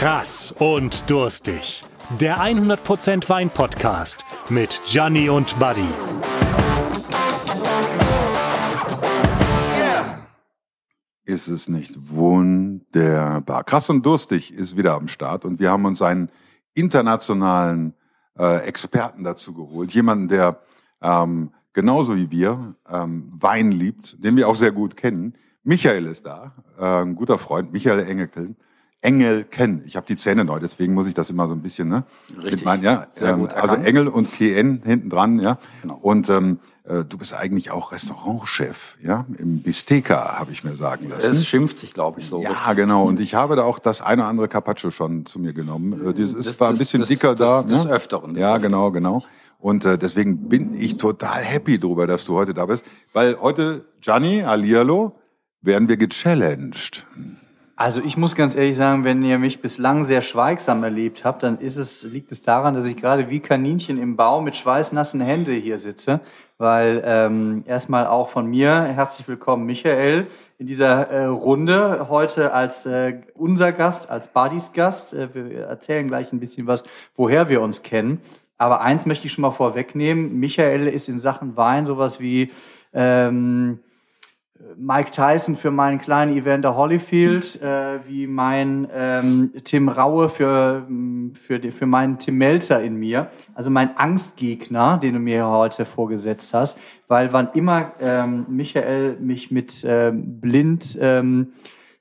Krass und durstig. Der 100% Wein Podcast mit Gianni und Buddy. Ist es nicht wunderbar? Krass und durstig ist wieder am Start und wir haben uns einen internationalen äh, Experten dazu geholt. Jemanden, der ähm, genauso wie wir ähm, Wein liebt, den wir auch sehr gut kennen. Michael ist da, äh, ein guter Freund, Michael Engelken. Engel kennen. Ich habe die Zähne neu, deswegen muss ich das immer so ein bisschen, ne? Richtig. Mein, ja, Sehr ähm, gut also. Engel und KN hinten dran, ja. Genau. Und ähm, äh, du bist eigentlich auch Restaurantchef, ja, im Bisteka, habe ich mir sagen lassen. Es schimpft sich, glaube ich, so. Ja, richtig. genau. Und ich habe da auch das eine oder andere Carpaccio schon zu mir genommen. Äh, Das ist Das- zwar ein das- bisschen das- dicker das- da. des ne? Öfteren, des Ja, Öfteren. genau, genau. Und äh, deswegen bin ich total happy drüber, dass du heute da bist. Weil heute, Gianni, Alialo, werden wir gechallenged. Also ich muss ganz ehrlich sagen, wenn ihr mich bislang sehr schweigsam erlebt habt, dann ist es, liegt es daran, dass ich gerade wie Kaninchen im Bau mit schweißnassen Hände hier sitze. Weil ähm, erstmal auch von mir herzlich willkommen, Michael, in dieser äh, Runde heute als äh, unser Gast, als Buddies Gast. Äh, wir erzählen gleich ein bisschen was, woher wir uns kennen. Aber eins möchte ich schon mal vorwegnehmen. Michael ist in Sachen Wein sowas wie ähm, Mike Tyson für meinen kleinen Evander Holyfield, äh, wie mein ähm, Tim Raue für, für, die, für meinen Tim Melzer in mir. Also mein Angstgegner, den du mir heute vorgesetzt hast. Weil wann immer ähm, Michael mich mit ähm, blind ähm,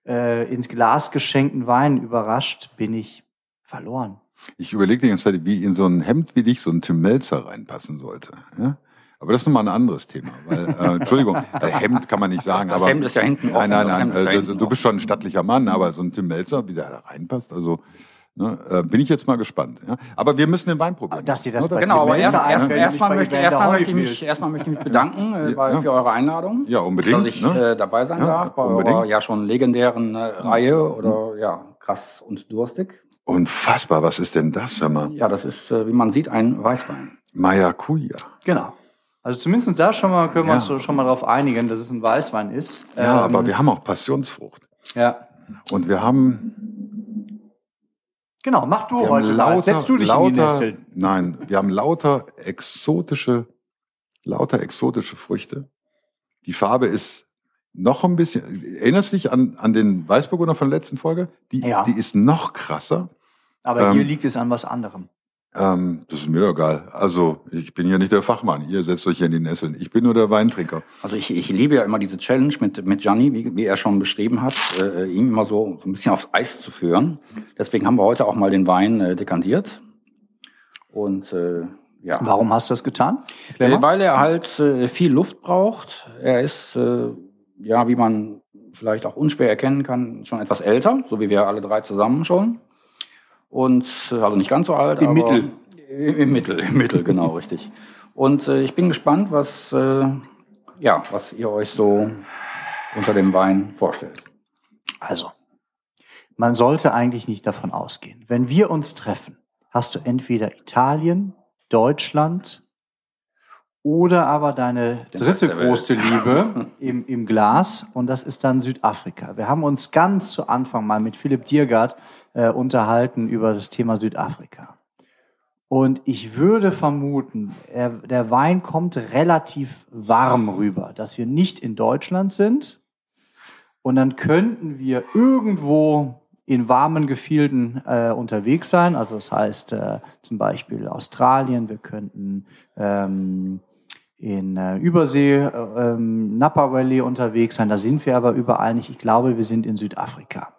äh, ins Glas geschenkten Wein überrascht, bin ich verloren. Ich überlege die ganze Zeit, wie in so ein Hemd wie dich so ein Tim Melzer reinpassen sollte. Ja? Aber das ist nochmal ein anderes Thema. Weil, äh, Entschuldigung, äh, Hemd kann man nicht sagen. Das aber, Hemd ist ja hinten offen, Nein, nein, das nein. Äh, hinten du bist schon ein stattlicher Mann, aber so ein Tim Melzer, wie der da reinpasst, also ne, äh, bin ich jetzt mal gespannt. Ja? Aber wir müssen den Wein probieren. Dass dir das oder? bei Genau, aber erst, erst, erstmal, möchte, erstmal, möchte ich mich, erstmal möchte ich mich bedanken äh, bei, Ja. für eure Einladung. Ja, unbedingt, Dass ich ne? äh, dabei sein Ja, darf bei unbedingt. eurer ja schon legendären äh, Reihe oder ja, krass und durstig. Unfassbar, was ist denn das, hör mal? Ja, das ist, äh, wie man sieht, ein Weißwein. Maracuja. Genau. Also zumindest da schon mal können wir uns schon mal darauf einigen, dass es ein Weißwein ist. Ja, Ähm, aber wir haben auch Passionsfrucht. ja. Und wir haben, Genau, mach du heute mal. Setz du dich lauter, in die Nesseln. Nein, wir haben lauter exotische, lauter exotische Früchte. Die Farbe ist noch ein bisschen, erinnerst du dich an, an den Weißburgunder von der letzten Folge? Die, Ja. die ist noch krasser. Aber Ähm, hier liegt es an was anderem. Ähm, das ist mir doch egal. Also, ich bin ja nicht der Fachmann. Ihr setzt euch hier in die Nesseln. Ich bin nur der Weintrinker. Also ich, ich liebe ja immer diese Challenge mit, mit Gianni, wie, wie er schon beschrieben hat, äh, ihm immer so, so ein bisschen aufs Eis zu führen. Deswegen haben wir heute auch mal den Wein äh, dekantiert. Und äh, ja. Warum hast du das getan? Äh, weil er halt äh, viel Luft braucht. Er ist, äh, ja, wie man vielleicht auch unschwer erkennen kann, schon etwas älter, so wie wir alle drei zusammen schon. Und äh, also nicht ganz so alt, Im aber Mittel. Im, Mittel, im Mittel, genau, richtig. Und äh, ich bin gespannt, was, äh, ja, was ihr euch so unter dem Wein vorstellt. Also, man sollte eigentlich nicht davon ausgehen. Wenn wir uns treffen, hast du entweder Italien, Deutschland oder aber deine Den dritte große Liebe im, im Glas und das ist dann Südafrika. Wir haben uns ganz zu Anfang mal mit Philipp Diergard äh, unterhalten über das Thema Südafrika. Und ich würde vermuten, er, der Wein kommt relativ warm rüber, dass wir nicht in Deutschland sind. Und dann könnten wir irgendwo in warmen Gefilden äh, unterwegs sein. Also das heißt äh, zum Beispiel Australien, wir könnten ähm, in äh, Übersee, äh, ähm, Napa Valley unterwegs sein. Da sind wir aber überall nicht. Ich glaube, wir sind in Südafrika.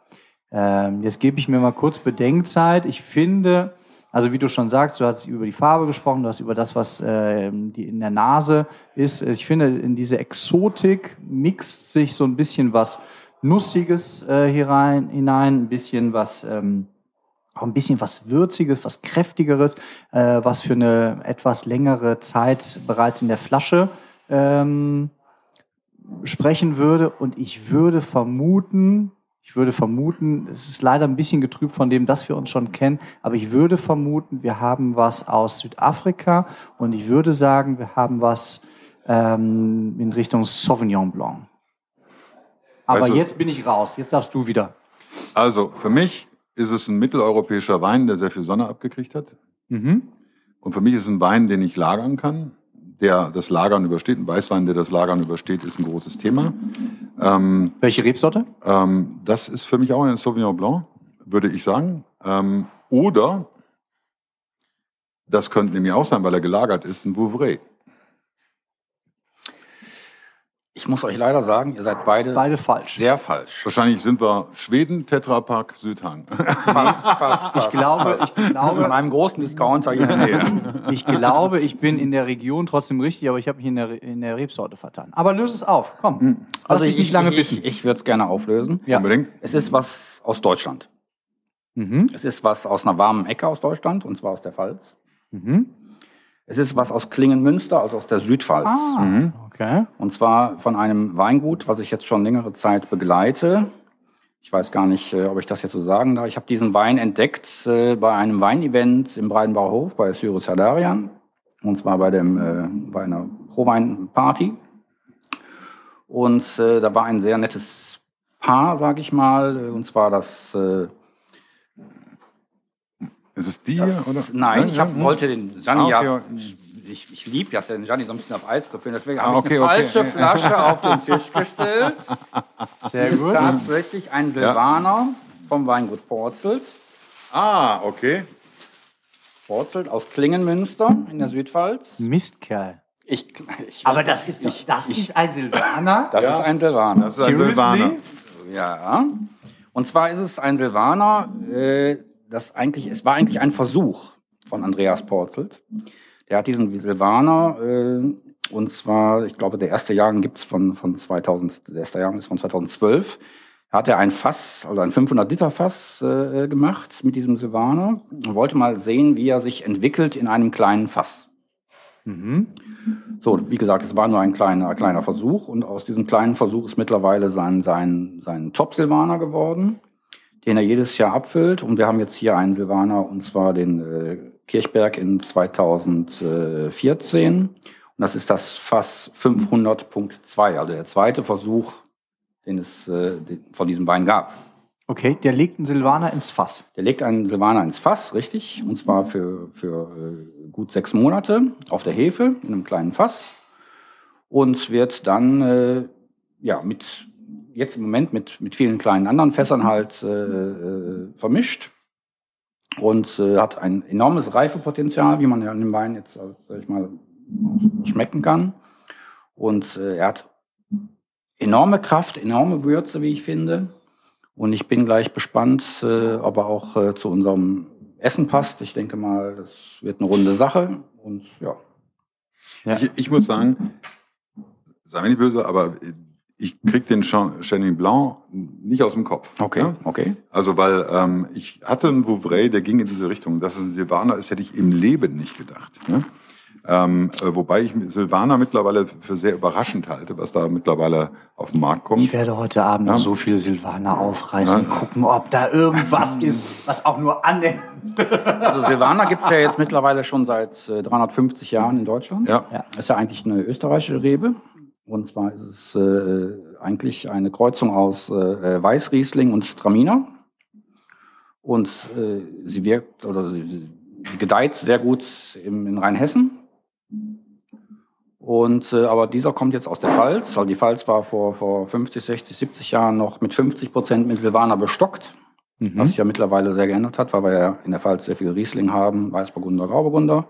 Ähm, jetzt gebe ich mir mal kurz Bedenkzeit. Ich finde, also wie du schon sagst, du hast über die Farbe gesprochen, du hast über das, was ähm, die in der Nase ist. Ich finde, in diese Exotik mixt sich so ein bisschen was Nussiges äh, hier rein, hinein, ein bisschen was, ähm, auch ein bisschen was Würziges, was Kräftigeres, äh, was für eine etwas längere Zeit bereits in der Flasche ähm, sprechen würde. Und ich würde vermuten, ich würde vermuten, es ist leider ein bisschen getrübt von dem, dass wir uns schon kennen, aber ich würde vermuten, wir haben was aus Südafrika und ich würde sagen, wir haben was ähm, in Richtung Sauvignon Blanc. Aber du- jetzt bin ich raus, jetzt darfst du wieder. Also, für mich ist es ein mitteleuropäischer Wein, der sehr viel Sonne abgekriegt hat. Mhm. Und für mich ist es ein Wein, den ich lagern kann, der das Lagern übersteht. Ein Weißwein, der das Lagern übersteht, ist ein großes Thema. Ähm, Welche Rebsorte? ähm, das ist für mich auch ein Sauvignon Blanc, würde ich sagen. Ähm, oder, das könnte nämlich auch sein, weil er gelagert ist, ein Vouvray. Ich muss euch leider sagen, ihr seid beide, Beide falsch. sehr falsch. Wahrscheinlich sind wir Schweden, Tetrapark, Südhang. Fast, fast, Ich glaube, ich glaube, einem großen Discounter hier in der Nähe. ich glaube, ich bin in der Region trotzdem richtig, aber ich habe mich in der, in der Rebsorte vertan. Aber löse es auf, komm. Lass dich nicht lange Also ich, ich, ich würde es gerne auflösen. Ja. Unbedingt. Es ist was aus Deutschland. Mhm. Es ist was aus einer warmen Ecke aus Deutschland, und zwar aus der Pfalz. Mhm. Es ist was aus Klingenmünster, also aus der Südpfalz. Ah, Mhm. okay. Und zwar von einem Weingut, was ich jetzt schon längere Zeit begleite. Ich weiß gar nicht, äh, ob ich das jetzt so sagen darf. Ich habe diesen Wein entdeckt äh, bei einem Weinevent im Breidenbauer Hof bei Cyrus Hadarian. Und zwar bei, dem, äh, bei einer Rohweinparty. Und äh, da war ein sehr nettes Paar, sage ich mal. äh, Und zwar das... Ist es die das hier? Oder? Nein, Ja, ich ja, hab, ja. wollte den Gianni Ah, okay, ja... Ich, ich liebe das ja, den Gianni so ein bisschen auf Eis zu führen. Deswegen Ah, habe ich okay, eine okay. falsche Flasche auf den Tisch gestellt. Sehr ist gut. tatsächlich ein Silvaner vom Weingut Porzelt. Ah, okay. Porzelt aus Klingenmünster in der Südpfalz. Mistkerl. Ich, ich, Aber das ist doch, das ist ein Silvaner. das Ja. ist ein Silvaner. Das ist ein Silvaner. Ja. Und zwar ist es ein Silvaner, äh, das eigentlich, es war eigentlich ein Versuch von Andreas Porzelt. Der hat diesen Silvaner, äh, und zwar, ich glaube, der erste Jahrgang gibt's von, von 2000, der erste Jahrgang ist von 2012. Da hat er ein Fass, also ein 500 Liter Fass äh, gemacht mit diesem Silvaner und wollte mal sehen, wie er sich entwickelt in einem kleinen Fass. Mhm. So, wie gesagt, es war nur ein kleiner, kleiner Versuch und aus diesem kleinen Versuch ist mittlerweile sein, sein, sein Top-Silvaner geworden, den er jedes Jahr abfüllt. Und wir haben jetzt hier einen Silvaner und zwar den äh, Kirchberg in 2014. Und das ist das Fass 500.2, also der zweite Versuch, den es äh, von diesem Wein gab. Okay, der legt einen Silvaner ins Fass. Der legt einen Silvaner ins Fass, richtig, und zwar für, für äh, gut sechs Monate auf der Hefe in einem kleinen Fass und wird dann äh, ja mit jetzt im Moment mit, mit vielen kleinen anderen Fässern halt äh, äh, vermischt und äh, hat ein enormes Reifepotenzial, wie man ja an dem Wein jetzt, sag ich mal, schmecken kann. Und äh, er hat enorme Kraft, enorme Würze, wie ich finde. Und ich bin gleich gespannt, äh, ob er auch äh, zu unserem Essen passt. Ich denke mal, das wird eine runde Sache. Und ja, Ja. Ich, ich muss sagen, sei mir nicht böse, aber ich krieg den Chenin Blanc nicht aus dem Kopf. okay, Ja? okay. Also, weil ähm, ich hatte einen Vouvray, der ging in diese Richtung. Dass es ein Silvaner ist, hätte ich im Leben nicht gedacht. Ne? Ähm, äh, wobei ich Silvaner mittlerweile für sehr überraschend halte, was da mittlerweile auf den Markt Ich kommt. werde heute Abend noch Ja. so viele Silvaner aufreißen Ja. und gucken, ob da irgendwas ist, was auch nur annimmt. Also Silvaner gibt's ja jetzt mittlerweile schon seit äh, 350 Jahren in Deutschland. Ja. Ja. Das ist ja eigentlich eine österreichische Rebe. Und zwar ist es äh, eigentlich eine Kreuzung aus äh, Weißriesling und Traminer. Und äh, sie wirkt oder sie, sie gedeiht sehr gut im, in Rheinhessen. Und äh, aber dieser kommt jetzt aus der Pfalz. Also die Pfalz war vor, vor 50, 60, 70 Jahren noch mit 50 Prozent mit Silvaner bestockt. Was sich ja mittlerweile sehr geändert hat, weil wir ja in der Pfalz sehr viel Riesling haben, Weißburgunder, Grauburgunder.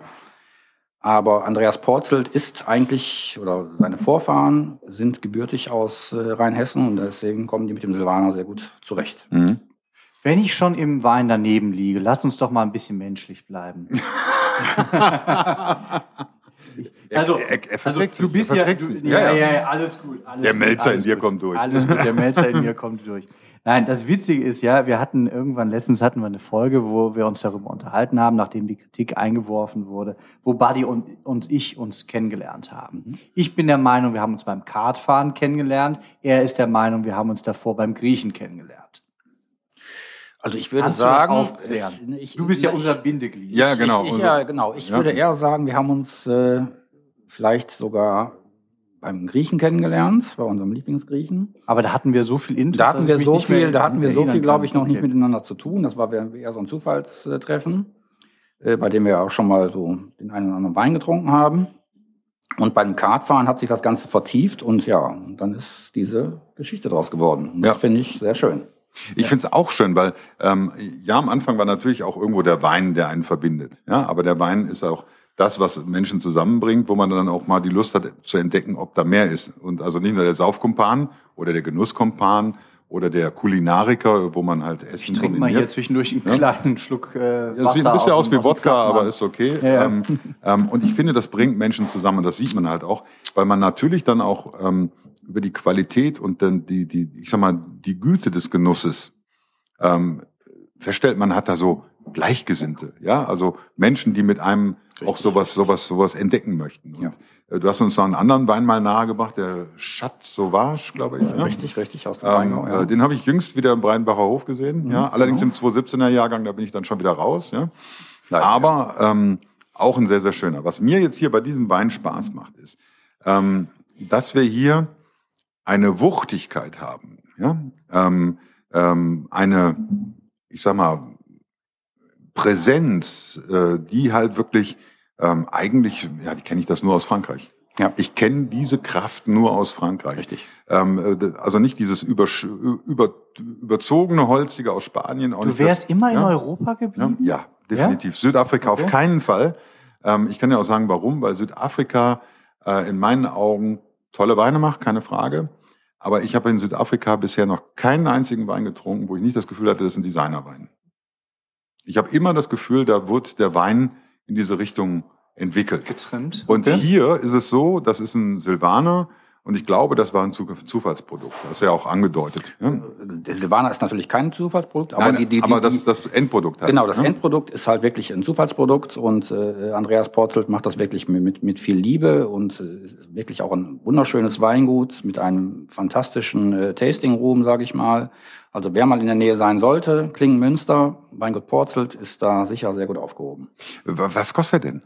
Aber Andreas Porzelt ist eigentlich, oder seine Vorfahren sind gebürtig aus äh, Rheinhessen und deswegen kommen die mit dem Silvaner sehr gut zurecht. Mhm. Wenn ich schon im Wein daneben liege, lass uns doch mal ein bisschen menschlich bleiben. Also, Er- er- er also du bist er ja, du, ja, Ja, ja, alles gut. Alles Der gut, Melzer alles in dir gut. kommt durch. Alles gut, der Melzer in mir kommt durch. Nein, das Witzige ist ja, wir hatten irgendwann, letztens hatten wir eine Folge, wo wir uns darüber unterhalten haben, nachdem die Kritik eingeworfen wurde, wo Buddy und, und ich uns kennengelernt haben. Ich bin der Meinung, wir haben uns beim Kartfahren kennengelernt. Er ist der Meinung, wir haben uns davor beim Griechen kennengelernt. Also ich würde Kannst du sagen, aufklären? es- ich- Du bist ja unser Bindeglied. Ja, genau. Ich, ich, ja, genau. Ich Ja. würde eher sagen, wir haben uns äh, vielleicht sogar beim Griechen kennengelernt, bei unserem Lieblingsgriechen. Aber da hatten wir so viel Intus. Da hatten wir so viel, da hatten wir so viel, glaube ich, noch nicht Okay. miteinander zu tun. Das war eher so ein Zufallstreffen, äh, bei dem wir auch schon mal so den einen oder anderen Wein getrunken haben. Und beim Kartfahren hat sich das Ganze vertieft und ja, dann ist diese Geschichte draus geworden. Und Das Ja. finde ich sehr schön. Ich finde es auch schön, weil ähm, ja, am Anfang war natürlich auch irgendwo der Wein, der einen verbindet. Ja, aber der Wein ist auch das, was Menschen zusammenbringt, wo man dann auch mal die Lust hat zu entdecken, ob da mehr ist. Und also nicht nur der Saufkumpan oder der Genusskumpan oder der Kulinariker, wo man halt Essen Ich trinke mal hier kombiniert. zwischendurch einen Ja. kleinen Schluck äh, Ja, Wasser. es sieht ein bisschen aus dem- wie Wodka, aber ist okay. Ja, ja. Ähm, ähm, und ich finde, das bringt Menschen zusammen. Das sieht man halt auch, weil man natürlich dann auch ähm, über die Qualität und dann die, die, ich sag mal, die Güte des Genusses ähm, feststellt, man hat da so Gleichgesinnte, ja, also Menschen, die mit einem auch sowas, sowas, sowas entdecken möchten. Und, Ja. äh, Du hast uns noch einen anderen Wein mal nahegebracht, der Chat Sauvage, glaube ich. Ja? Richtig, richtig aus dem Ähm, Rheingau. Ja. äh, Den habe ich jüngst wieder im Breinbacher Hof gesehen. ja, allerdings im 217er Jahrgang, da bin ich dann schon wieder raus. Ja. Leider, Aber ähm, auch ein sehr, sehr schöner. Was mir jetzt hier bei diesem Wein Spaß macht, ist, ähm, dass wir hier eine Wuchtigkeit haben. Ja? Ähm, ähm, eine, ich sag mal, Präsenz, äh, die halt wirklich ähm, eigentlich, ja, die kenne ich das nur aus Frankreich. Ja. Ich kenne diese Kraft nur aus Frankreich. Richtig. Ähm, äh, also nicht dieses übersch- über, überzogene Holzige aus Spanien. Du wärst das, immer in ja, Europa ja, geblieben? ja, definitiv. Südafrika auf Okay. keinen Fall. Ähm, ich kann ja auch sagen, warum, weil Südafrika äh, in meinen Augen tolle Weine macht, keine Frage. Aber ich habe in Südafrika bisher noch keinen einzigen Wein getrunken, wo ich nicht das Gefühl hatte, das ist ein Designerwein. Ich habe immer das Gefühl, da wird der Wein in diese Richtung entwickelt. Getrimmt. Und Okay. hier ist es so, das ist ein Silvaner und ich glaube, das war ein Zu- Zufallsprodukt. Das ist ja auch angedeutet. Ja? Der Silvaner ist natürlich kein Zufallsprodukt, aber Nein, die, die, aber das, das Endprodukt halt. Genau, das ne? Endprodukt ist halt wirklich ein Zufallsprodukt und äh, Andreas Porzelt macht das wirklich mit, mit, viel Liebe und äh, ist wirklich auch ein wunderschönes Weingut mit einem fantastischen äh, Tasting Room, sage ich mal. Also wer mal in der Nähe sein sollte, Klingenmünster, Weingut Porzelt ist da sicher sehr gut aufgehoben. Wa- Was kostet er denn?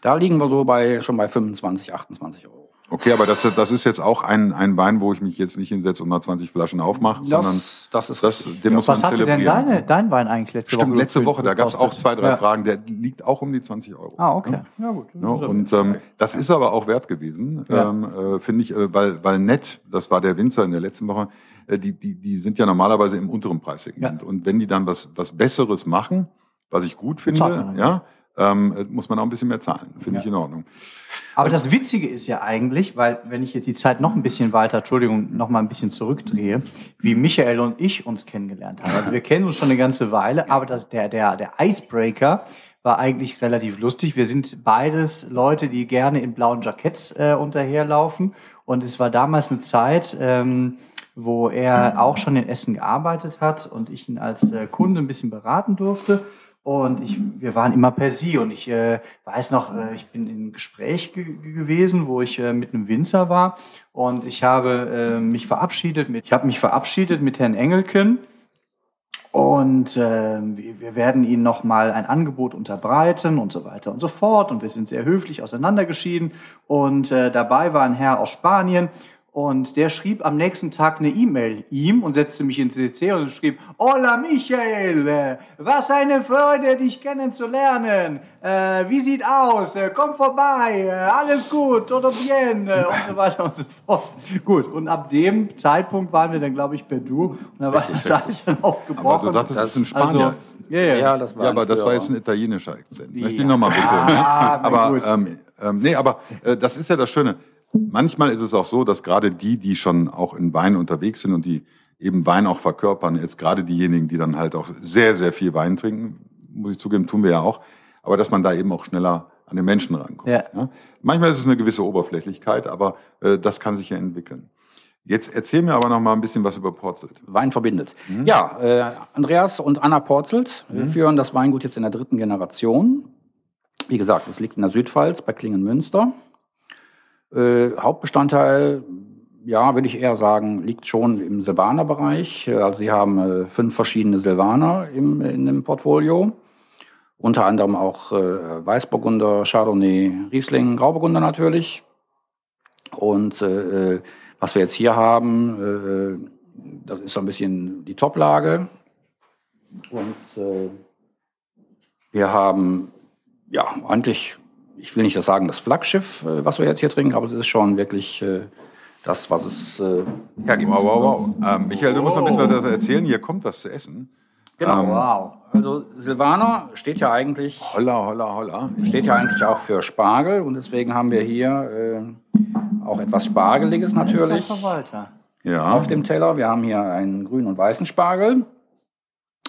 Da liegen wir so bei schon bei 25, 28 Euro. Okay, aber das, das ist jetzt auch ein, ein Wein, wo ich mich jetzt nicht hinsetze und mal 20 Flaschen aufmache, sondern Das, das ist das, den muss Was man hatte denn deine, dein Wein eigentlich letzte Stimmt, Woche? letzte Woche, da gab es auch zwei, drei ja. Fragen. Der liegt auch um die 20 Euro. Ah, okay. Ja, gut. Ja, und ähm, das ist aber auch wert gewesen, Ja. ähm, äh, finde ich, äh, weil, weil nett, das war der Winzer in der letzten Woche, äh, die, die, die sind ja normalerweise im unteren Preissegment. Und wenn die dann was, was Besseres machen, was ich gut finde, ja, ähm, äh, muss man auch ein bisschen mehr zahlen. Finde Ja. ich in Ordnung. Aber das Witzige ist ja eigentlich, weil wenn ich jetzt die Zeit noch ein bisschen weiter, Entschuldigung, noch mal ein bisschen zurückdrehe, wie Michael und ich uns kennengelernt haben. Also wir kennen uns schon eine ganze Weile, aber das, der, der, der Icebreaker war eigentlich relativ lustig. Wir sind beides Leute, die gerne in blauen Jacketts äh, unterherlaufen. Und es war damals eine Zeit, ähm, wo er auch schon in Essen gearbeitet hat und ich ihn als äh, Kunde ein bisschen beraten durfte. Und ich, wir waren immer per Sie. Und ich äh, weiß noch, äh, ich bin in einem Gespräch ge gewesen, wo ich äh, mit einem Winzer war. Und ich habe äh, mich verabschiedet mit, ich habe mich verabschiedet mit Herrn Engelken. Und äh, wir wir werden Ihnen nochmal ein Angebot unterbreiten und so weiter und so fort. Und wir sind sehr höflich auseinandergeschieden. Und äh, dabei war ein Herr aus Spanien. Und der schrieb am nächsten Tag eine E-Mail ihm und setzte mich ins CC und schrieb, Hola Michael, äh, was eine Freude, dich kennenzulernen. Äh, wie sieht aus? Äh, komm vorbei, äh, alles gut, todo bien und so weiter und so fort. Gut, und ab dem Zeitpunkt waren wir dann, glaube ich, per Du. Und da war das alles dann auch gebrochen. Aber du sagtest, das ist ein also, Spanier. ja, ja. Ja, das war ja, aber das war jetzt ein italienischer Akzent. Möchte ich Ja. nochmal betonen. Ah, na aber gut. ähm, ähm, nee, aber äh, das ist ja das Schöne. Manchmal ist es auch so, dass gerade die, die schon auch in Wein unterwegs sind und die eben Wein auch verkörpern, jetzt gerade diejenigen, die dann halt auch sehr, sehr viel Wein trinken, muss ich zugeben, tun wir ja auch, aber dass man da eben auch schneller an den Menschen rankommt. Ja. Manchmal ist es eine gewisse Oberflächlichkeit, aber äh, das kann sich ja entwickeln. Jetzt erzähl mir aber noch mal ein bisschen was über Porzelt. Wein verbindet. Ja, äh, Andreas und Anna Porzelt äh, führen das Weingut jetzt in der dritten Generation. Wie gesagt, es liegt in der Südpfalz bei Klingenmünster. Äh, Hauptbestandteil, ja, würde ich eher sagen, liegt schon im Silvaner-Bereich. Äh, Also sie haben äh, fünf verschiedene Silvaner im, in dem Portfolio. Unter anderem auch äh, Weißburgunder, Chardonnay, Riesling, Grauburgunder natürlich. Und äh, was wir jetzt hier haben, äh, das ist so ein bisschen die Toplage. Und äh, wir haben, ja, eigentlich, ich will nicht das sagen, das Flaggschiff, äh, was wir jetzt hier trinken, aber es ist schon wirklich äh, das, was es äh, hergibt. Wow, wow, wow. Ähm, Michael, du musst noch ein bisschen was erzählen. Hier kommt was zu essen. Genau. Ähm, Wow. Also Silvaner steht ja eigentlich Holla, holla, holla. steht ja eigentlich auch für Spargel und deswegen haben wir hier äh, auch etwas Spargeliges natürlich Verwalter. Ja. auf dem Teller. Wir haben hier einen grünen und weißen Spargel,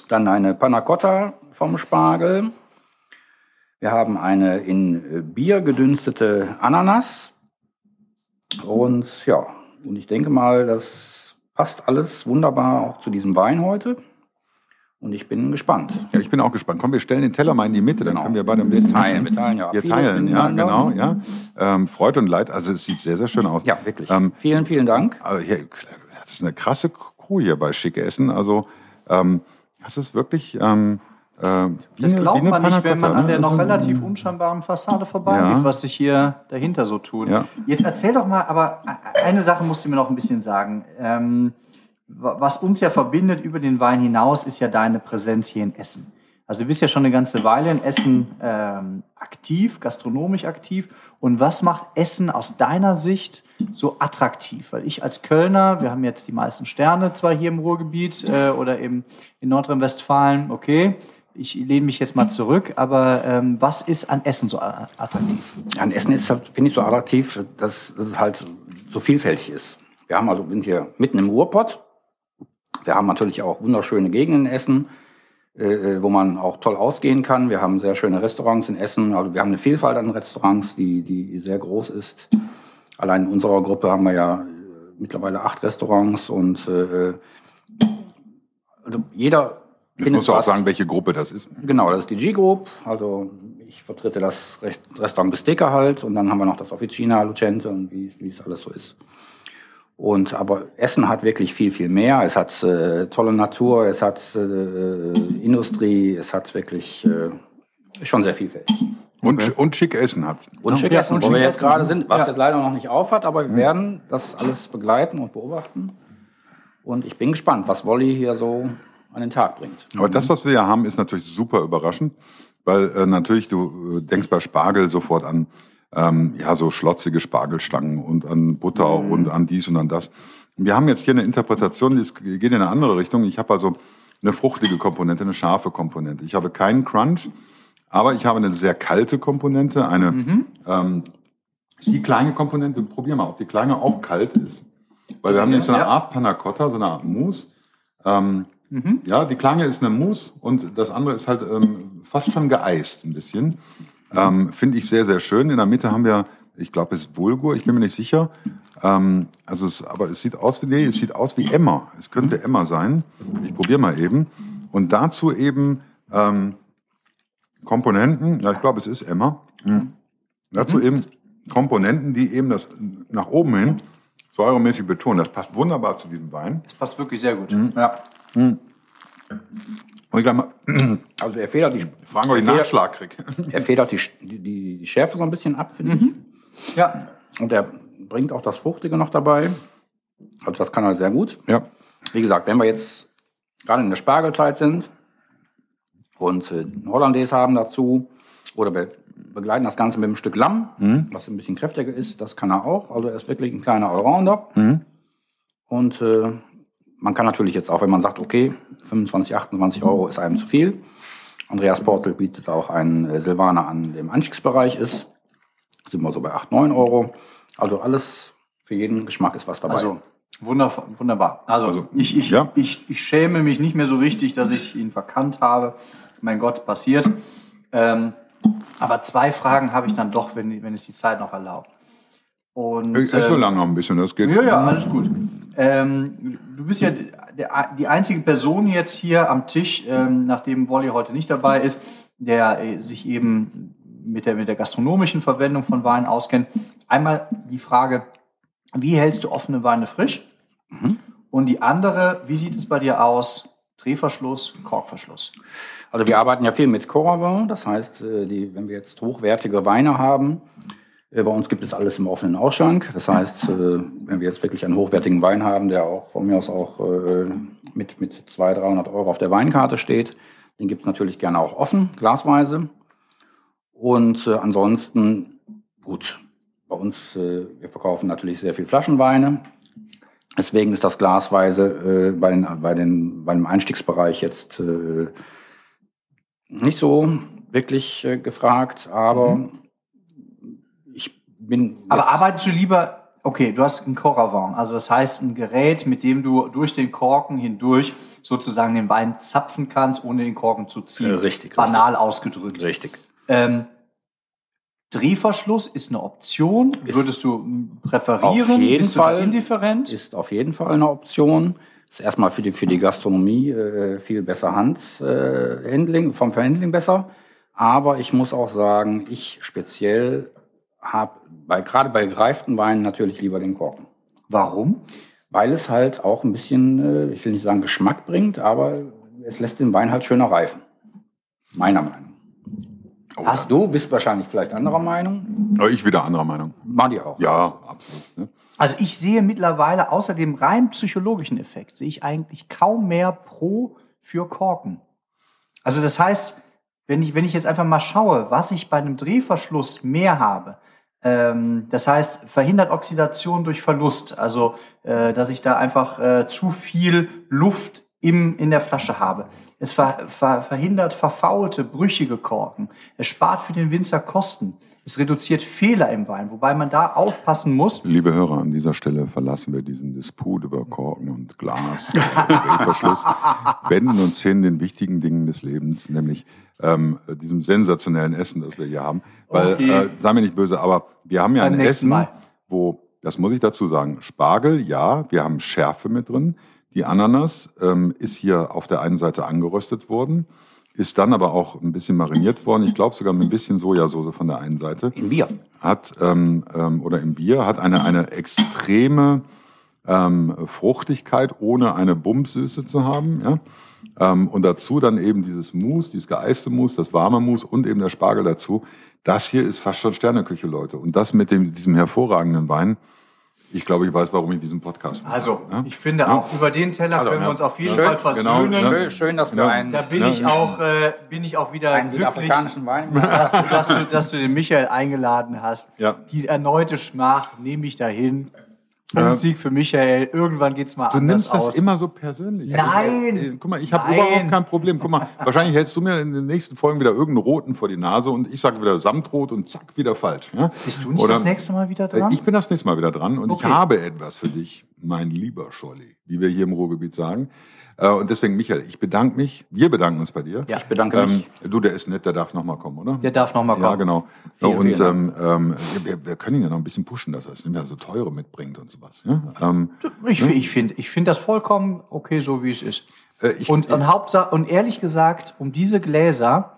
dann eine Panna Cotta vom Spargel. Wir haben eine in äh, Bier gedünstete Ananas und ja, und ich denke mal, das passt alles wunderbar auch zu diesem Wein heute. Und ich bin gespannt. ja, ich bin auch gespannt. Komm, wir stellen den Teller mal in die Mitte, dann Genau. können wir beide ein bisschen Wir teilen, wir teilen ja Wir teilen, ja, genau, ja. Ähm, Freude und Leid, also es sieht sehr, sehr schön aus. Ja, wirklich. Ähm, vielen, vielen Dank. Also hier, das ist eine krasse Crew hier bei Schicke Essen. Also ähm, das ist wirklich ähm, äh, wie Das glaubt eine man nicht, wenn man an der Cotta, noch ne? relativ unscheinbaren Fassade vorbeigeht, Ja. was sich hier dahinter so tut. Ja. Jetzt erzähl doch mal, aber eine Sache musst du mir noch ein bisschen sagen. Ähm, wa- was uns ja verbindet über den Wein hinaus, ist ja deine Präsenz hier in Essen. Also du bist ja schon eine ganze Weile in Essen ähm, aktiv, gastronomisch aktiv. Und was macht Essen aus deiner Sicht so attraktiv? Weil ich als Kölner, wir haben jetzt die meisten Sterne zwar hier im Ruhrgebiet äh, oder im, in Nordrhein-Westfalen, okay, ich lehne mich jetzt mal zurück, aber ähm, was ist an Essen so attraktiv? An Essen ist, halt, finde ich, so attraktiv, dass, dass es halt so vielfältig ist. Wir haben also, sind hier mitten im Ruhrpott. Wir haben natürlich auch wunderschöne Gegenden in Essen, äh, wo man auch toll ausgehen kann. Wir haben sehr schöne Restaurants in Essen. Also wir haben eine Vielfalt an Restaurants, die, die sehr groß ist. Allein in unserer Gruppe haben wir ja äh, mittlerweile acht Restaurants und äh, also jeder Jetzt musst du auch sagen, welche Gruppe das ist. Genau, das ist die G-Group. Also ich vertrete das Rest- Restaurant Bistecca halt und dann haben wir noch das Officina, Lucente und wie, wie es alles so ist. Und aber Essen hat wirklich viel, viel mehr. Es hat äh, tolle Natur, es hat äh, Industrie, es hat wirklich äh, schon sehr vielfältig. Und, und schick Essen hat's. Und schick Ja, Essen, und wo schick wir jetzt Essen. gerade sind, was Ja. jetzt leider noch nicht aufhat, aber wir werden das alles begleiten und beobachten. Und ich bin gespannt, was Wolli hier so an den Tag bringt. Aber das, was wir hier haben, ist natürlich super überraschend, weil äh, natürlich du äh, denkst bei Spargel sofort an ähm, ja so schlotzige Spargelstangen und an Butter und an dies und an das. Wir haben jetzt hier eine Interpretation, die geht in eine andere Richtung. Ich habe also eine fruchtige Komponente, eine scharfe Komponente. Ich habe keinen Crunch, aber ich habe eine sehr kalte Komponente, eine ähm, die kleine Komponente. Probier mal, ob die kleine auch kalt ist. Weil wir haben nämlich so eine Ja. Art Panna Cotta, so eine Art Mousse. Ähm, ja, die Klange ist eine Mousse und das andere ist halt ähm, fast schon geeist ein bisschen. Ähm, Finde ich sehr, sehr schön. In der Mitte haben wir, ich glaube, es ist Bulgur, ich bin mir nicht sicher. Ähm, also es, aber es sieht aus wie, nee, es sieht aus wie Emmer. Es könnte Emmer sein. Ich probiere mal eben. Und dazu eben ähm, Komponenten, ja, ich glaube, es ist Emmer. Mhm. Dazu eben Komponenten, die eben das nach oben hin säuremäßig betonen. Das passt wunderbar zu diesem Wein. Das passt wirklich sehr gut. Mhm. Ja. Und ich gleich mal Also er federt die, fragen, ob ich er federt, Nachschlag kriege. er federt die, die, die Schärfe so ein bisschen ab, finde ich. ja. Und er bringt auch das Fruchtige noch dabei. Also das kann er sehr gut. Ja. Wie gesagt, wenn wir jetzt gerade in der Spargelzeit sind und äh, Hollandaise haben dazu oder wir begleiten das Ganze mit einem Stück Lamm, was ein bisschen kräftiger ist, das kann er auch. Also er ist wirklich ein kleiner Allrounder. Und äh, man kann natürlich jetzt auch, wenn man sagt, okay, 25, 28 Euro ist einem zu viel. Andreas Portel bietet auch einen äh, Silvaner an, der im Anstiegsbereich ist. Sind wir so bei 8, 9 Euro. Also alles für jeden Geschmack ist was dabei. Also wunder, wunderbar. Also, Also, ich, ich, ja. ich, ich schäme mich nicht mehr so richtig, dass ich ihn verkannt habe. Mein Gott, passiert. Ähm, aber zwei Fragen habe ich dann doch, wenn, wenn es die Zeit noch erlaubt. Und, Ich esse so lange noch ein bisschen, das geht. Ja, ja, alles gut. Ähm, du bist ja der, die einzige Person jetzt hier am Tisch, ähm, nachdem Wolli heute nicht dabei ist, der äh, sich eben mit der, mit der gastronomischen Verwendung von Wein auskennt. Einmal die Frage, wie hältst du offene Weine frisch? Und die andere, wie sieht es bei dir aus? Drehverschluss, Korkverschluss. Also wir arbeiten ja viel mit Coravin, das heißt, äh, die, wenn wir jetzt hochwertige Weine haben, Äh, Bei uns gibt es alles im offenen Ausschank. Das heißt, äh, wenn wir jetzt wirklich einen hochwertigen Wein haben, der auch von mir aus auch äh, mit, mit 200, 300 Euro auf der Weinkarte steht, den gibt es natürlich gerne auch offen, glasweise. Und äh, ansonsten, gut, bei uns, äh, wir verkaufen natürlich sehr viel Flaschenweine. Deswegen ist das glasweise äh, bei, den, bei, den, bei dem Einstiegsbereich jetzt äh, nicht so wirklich äh, gefragt, aber ich bin. Aber arbeitest du lieber, okay, du hast einen Coravon, also das heißt ein Gerät, mit dem du durch den Korken hindurch sozusagen den Wein zapfen kannst, ohne den Korken zu ziehen. Äh, richtig, Banal ausgedrückt. Richtig. Ähm, Drehverschluss ist eine Option. Ist- Würdest du m, präferieren? Auf jeden Fall. indifferent? Ist auf jeden Fall eine Option. Ist erstmal für die, für die Gastronomie äh, viel besser Handhandling, äh, Handling, vom Verhandling besser. Aber ich muss auch sagen, ich speziell habe bei, gerade bei gereiften Weinen natürlich lieber den Korken. Warum? Weil es halt auch ein bisschen, äh, ich will nicht sagen Geschmack bringt, aber es lässt den Wein halt schöner reifen. Meiner Meinung. Hast du, bist wahrscheinlich vielleicht anderer Meinung. Ich wieder anderer Meinung. Madi auch. Ja, absolut. Ne? Also ich sehe mittlerweile außer dem rein psychologischen Effekt, sehe ich eigentlich kaum mehr pro für Korken. Also das heißt, wenn ich, wenn ich jetzt einfach mal schaue, was ich bei einem Drehverschluss mehr habe, das heißt, verhindert Oxidation durch Verlust, also äh, dass ich da einfach äh, zu viel Luft im, in der Flasche habe. Es ver, ver, verhindert verfaulte, brüchige Korken. Es spart für den Winzer Kosten. Es reduziert Fehler im Wein, wobei man da aufpassen muss. Liebe Hörer, an dieser Stelle verlassen wir diesen Disput über Korken und Glas, Drehverschluss, wenden uns hin den wichtigen Dingen des Lebens, nämlich ähm, diesem sensationellen Essen, das wir hier haben. Weil, Okay. äh, sei mir nicht böse, aber wir haben ja Beim ein Essen, Mal. wo, das muss ich dazu sagen, Spargel, ja, wir haben Schärfe mit drin. Die Ananas ähm, ist hier auf der einen Seite angeröstet worden, ist dann aber auch ein bisschen mariniert worden. Ich glaube sogar mit ein bisschen Sojasauce von der einen Seite In Bier. hat ähm, ähm, oder im Bier hat eine eine extreme ähm, Fruchtigkeit ohne eine Bumsüße zu haben. Ja? Ähm, und dazu dann eben dieses Mousse, dieses geeiste Mousse, das warme Mousse und eben der Spargel dazu. Das hier ist fast schon Sterneküche, Leute. Und das mit dem, diesem hervorragenden Wein. Ich glaube, ich weiß, warum ich diesen Podcast mache. Also, ja? ich finde Ja. auch, über den Teller Also, können wir uns auf jeden Schön, Fall genau, versöhnen. ja. Schön, schön, dass wir einen, Da bin Ja. ich auch, äh, bin ich auch wieder einen glücklich, südafrikanischen Wein dass du, dass, du, dass du den Michael eingeladen hast. Ja. Die erneute Schmach nehme ich dahin. Punktsieg für Michael. Irgendwann geht's mal Du anders nimmst das immer so persönlich. Nein. Äh, Guck mal, ich habe überhaupt kein Problem. Guck mal, wahrscheinlich hältst du mir in den nächsten Folgen wieder irgendeinen roten vor die Nase und ich sage wieder Samtrot und zack, wieder falsch. Ja? Bist du nicht Oder- das nächste Mal wieder Äh, dran? Ich bin das nächste Mal wieder dran und Okay. ich habe etwas für dich, mein lieber Scholli, wie wir hier im Ruhrgebiet sagen. Äh, Und deswegen, Michael, ich bedanke mich. Wir bedanken uns bei dir. Ja. Ich bedanke Ähm, mich. du, der ist nett, der darf noch mal kommen, oder? Der darf noch mal Ja, kommen. genau. Vielen, und vielen ähm, ähm, wir, wir können ihn ja noch ein bisschen pushen, dass er es nicht mehr so teure mitbringt und sowas. Ja? Ähm, Ich, ich finde ich find das vollkommen okay, so wie es ist. äh, ich, Und, und, Hauptsache, und ehrlich gesagt, um diese Gläser,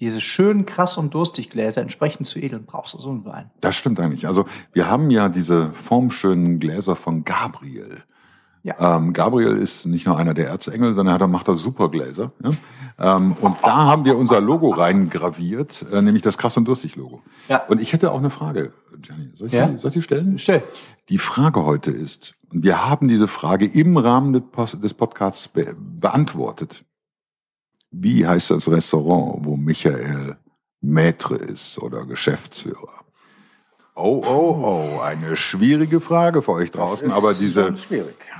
diese schönen krass und durstig Gläser entsprechend zu edeln, brauchst du so einen Wein. Das stimmt eigentlich. Also wir haben ja diese formschönen Gläser von Gabriel. Ja. Ähm, Gabriel ist nicht nur einer der Erzengel, sondern er hat- macht auch super Gläser. Ja? Ähm, und da haben wir unser Logo reingraviert, äh, nämlich das Krass und Durstig Logo. Ja. Und ich hätte auch eine Frage, Jenny. Soll ich, Ja? die, soll ich die stellen? Stell. Die Frage heute ist, und wir haben diese Frage im Rahmen des Podcasts be beantwortet. Wie heißt das Restaurant, wo Michael Maître ist oder Geschäftsführer? Oh, oh, oh, eine schwierige Frage für euch draußen, aber diese,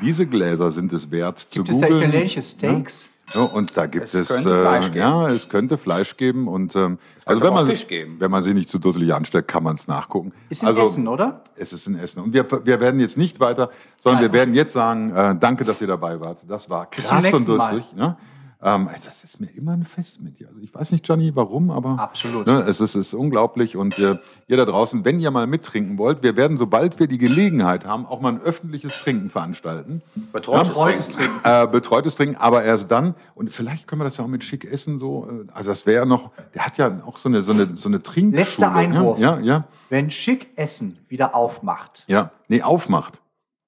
diese Gläser sind es wert zu Gibt es da googeln. italienische Steaks? Ja, und da gibt Es es, äh, geben. ja, es könnte Fleisch geben und ähm, also wenn man Fisch geben. wenn man sich nicht zu dusselig anstellt, kann man es nachgucken. Ist in also Essen, oder? es ist in Essen und wir, wir werden jetzt nicht weiter, sondern Nein. wir werden jetzt sagen, äh, danke, dass ihr dabei wart. Das war krass und durstig. Ne? Ähm, das ist mir immer ein Fest mit dir. Also ich weiß nicht, Gianni, warum, aber Absolut. Ne, es, ist, es ist unglaublich. Und äh, ihr da draußen, wenn ihr mal mittrinken wollt, wir werden, sobald wir die Gelegenheit haben, auch mal ein öffentliches Trinken veranstalten. Betreutes Betreutes Trinken. Äh, betreutes Trinken, aber erst dann. Und vielleicht können wir das ja auch mit schick essen so. äh, Also das wäre ja noch, der hat ja auch so eine, so eine, so eine Trinkschule. Letzter Einwurf. Ja, ja, Wenn Schick Essen wieder aufmacht, ja. Nee, aufmacht.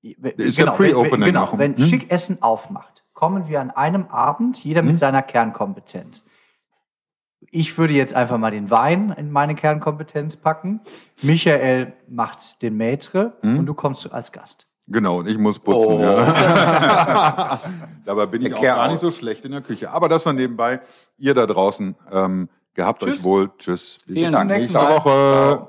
Ist ja wenn- Pre-Opening wenn, genau, machen. wenn Hm? Schick Essen aufmacht, kommen wir an einem Abend, jeder mit Hm? seiner Kernkompetenz, ich würde jetzt einfach mal den Wein in meine Kernkompetenz packen. Michael macht den Maitre Hm? und du kommst als Gast. Genau, und ich muss putzen. Oh. Ja. Dabei bin ich auch gar nicht so schlecht in der Küche. Aber das war nebenbei. Ihr da draußen, ähm, gehabt Tschüss. euch wohl. Tschüss. Bis Vielen Dank. nächste Nächsten Mal.